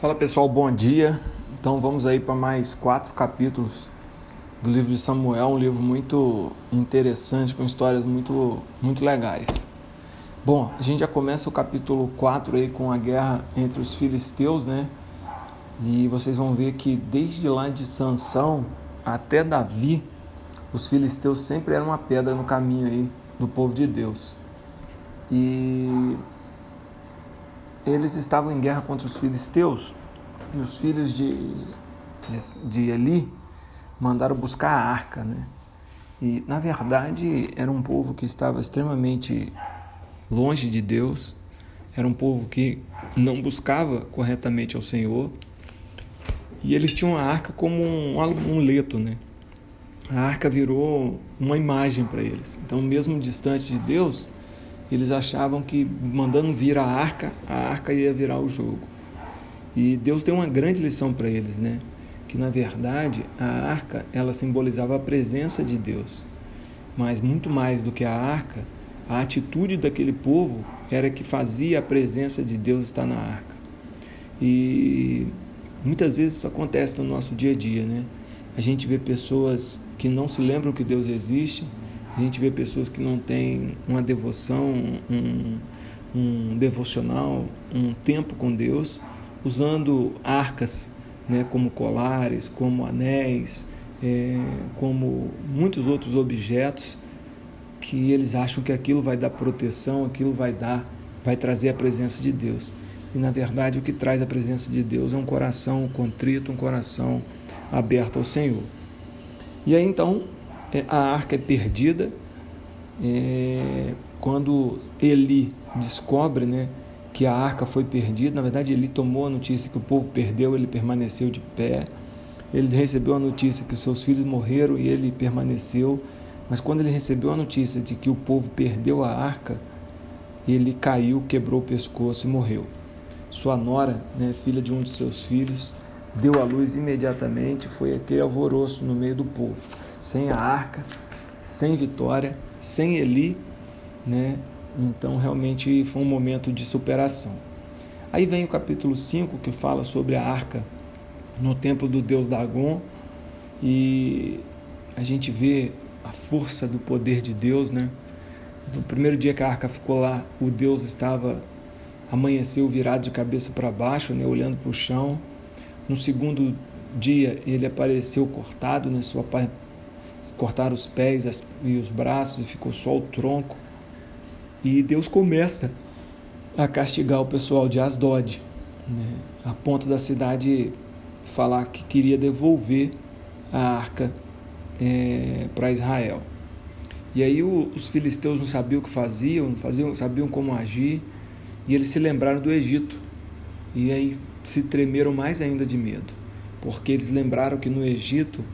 Fala pessoal, bom dia. Então vamos aí para mais quatro capítulos do livro de Samuel, um livro muito interessante, com histórias muito, muito legais. Bom, a gente já começa o capítulo 4 aí com a guerra entre os filisteus, né? E vocês vão ver que desde lá de Sansão até Davi, os filisteus sempre eram uma pedra no caminho aí do povo de Deus. E eles estavam em guerra contra os filisteus e os filhos de, de, de Eli mandaram buscar a arca, né? E na verdade era um povo que estava extremamente longe de Deus, era um povo que não buscava corretamente ao Senhor e eles tinham a arca como um amuleto, né? A arca virou uma imagem para eles. Então, mesmo distante de Deus, eles achavam que mandando vir a arca, a arca ia virar o jogo. E Deus deu uma grande lição para eles, né? Que na verdade a arca ela simbolizava a presença de Deus, mas muito mais do que a arca, a atitude daquele povo era que fazia a presença de Deus estar na arca. E muitas vezes isso acontece no nosso dia a dia, né? A gente vê pessoas que não se lembram que Deus existe a gente vê pessoas que não têm uma devoção, um, um devocional, um tempo com Deus, usando arcas né, como colares, como anéis, é, como muitos outros objetos que eles acham que aquilo vai dar proteção, aquilo vai dar, vai trazer a presença de Deus. E na verdade o que traz a presença de Deus é um coração contrito, um coração aberto ao Senhor. E aí então a arca é perdida. É, quando Eli descobre né, que a arca foi perdida, na verdade Eli tomou a notícia que o povo perdeu, ele permaneceu de pé. Ele recebeu a notícia que seus filhos morreram e ele permaneceu. Mas quando ele recebeu a notícia de que o povo perdeu a arca, ele caiu, quebrou o pescoço e morreu. Sua nora, né, filha de um de seus filhos, deu à luz imediatamente, foi aquele alvoroço no meio do povo. Sem a arca, sem vitória, sem Eli, né? Então realmente foi um momento de superação. Aí vem o capítulo 5 que fala sobre a arca no templo do deus Dagon e a gente vê a força do poder de Deus, né? No primeiro dia que a arca ficou lá, o Deus estava amanheceu virado de cabeça para baixo, né, olhando para o chão. No segundo dia, ele apareceu cortado, né, sua cortaram os pés e os braços e ficou só o tronco. E Deus começa a castigar o pessoal de Asdod, né, a ponto da cidade falar que queria devolver a arca é, para Israel. E aí o, os filisteus não sabiam o que faziam, não faziam, sabiam como agir, e eles se lembraram do Egito. E aí se tremeram mais ainda de medo, porque eles lembraram que no Egito,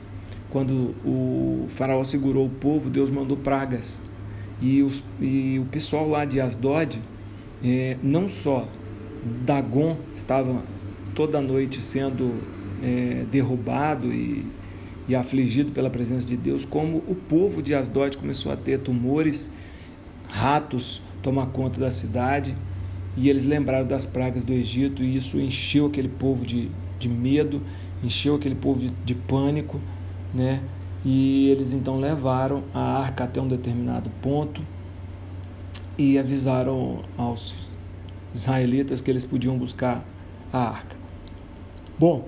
quando o faraó segurou o povo, Deus mandou pragas. E, os, e o pessoal lá de Asdod, é, não só Dagon estava toda noite sendo é, derrubado e, e afligido pela presença de Deus, como o povo de Asdod começou a ter tumores, ratos tomar conta da cidade e eles lembraram das pragas do Egito e isso encheu aquele povo de, de medo, encheu aquele povo de, de pânico, né? E eles então levaram a arca até um determinado ponto e avisaram aos israelitas que eles podiam buscar a arca. Bom,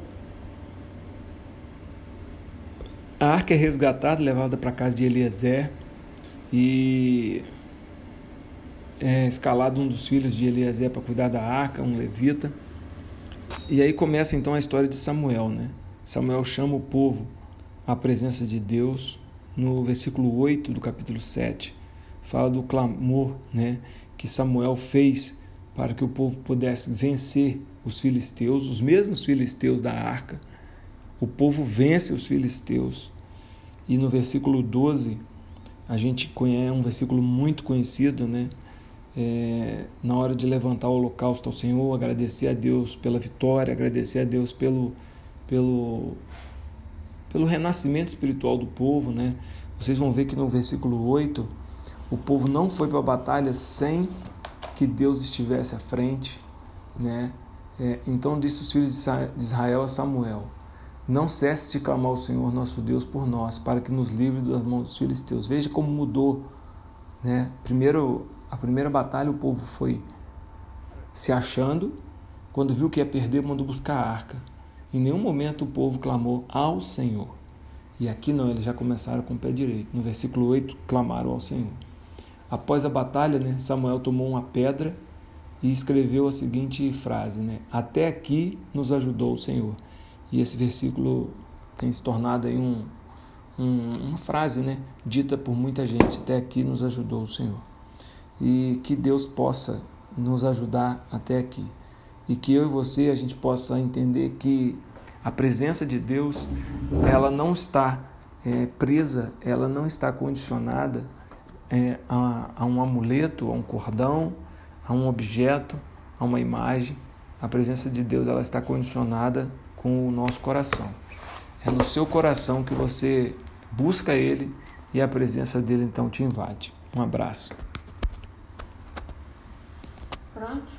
a arca é resgatada, levada para a casa de Eliezer e é escalado um dos filhos de Eliezer para cuidar da arca, um levita. E aí começa então a história de Samuel, né? Samuel chama o povo à presença de Deus. No versículo 8 do capítulo 7, fala do clamor, né, que Samuel fez para que o povo pudesse vencer os filisteus, os mesmos filisteus da arca. O povo vence os filisteus. E no versículo 12, a gente conhece um versículo muito conhecido, né? É, na hora de levantar o holocausto ao Senhor, agradecer a Deus pela vitória, agradecer a Deus pelo, pelo, pelo renascimento espiritual do povo. Né? Vocês vão ver que no versículo 8, o povo não foi para a batalha sem que Deus estivesse à frente. Né? É, então disse os filhos de Israel a Samuel: Não cesse de clamar ao Senhor nosso Deus por nós, para que nos livre das mãos dos filisteus. Veja como mudou. Né? Primeiro, a primeira batalha, o povo foi se achando. Quando viu que ia perder, mandou buscar a arca. Em nenhum momento o povo clamou ao Senhor. E aqui não, eles já começaram com o pé direito. No versículo 8, clamaram ao Senhor. Após a batalha, né, Samuel tomou uma pedra e escreveu a seguinte frase: né, Até aqui nos ajudou o Senhor. E esse versículo tem se tornado aí um, um, uma frase né, dita por muita gente: Até aqui nos ajudou o Senhor. E que Deus possa nos ajudar até aqui. E que eu e você a gente possa entender que a presença de Deus, ela não está é, presa, ela não está condicionada é, a, a um amuleto, a um cordão, a um objeto, a uma imagem. A presença de Deus ela está condicionada com o nosso coração. É no seu coração que você busca Ele e a presença dele então te invade. Um abraço. Pronto.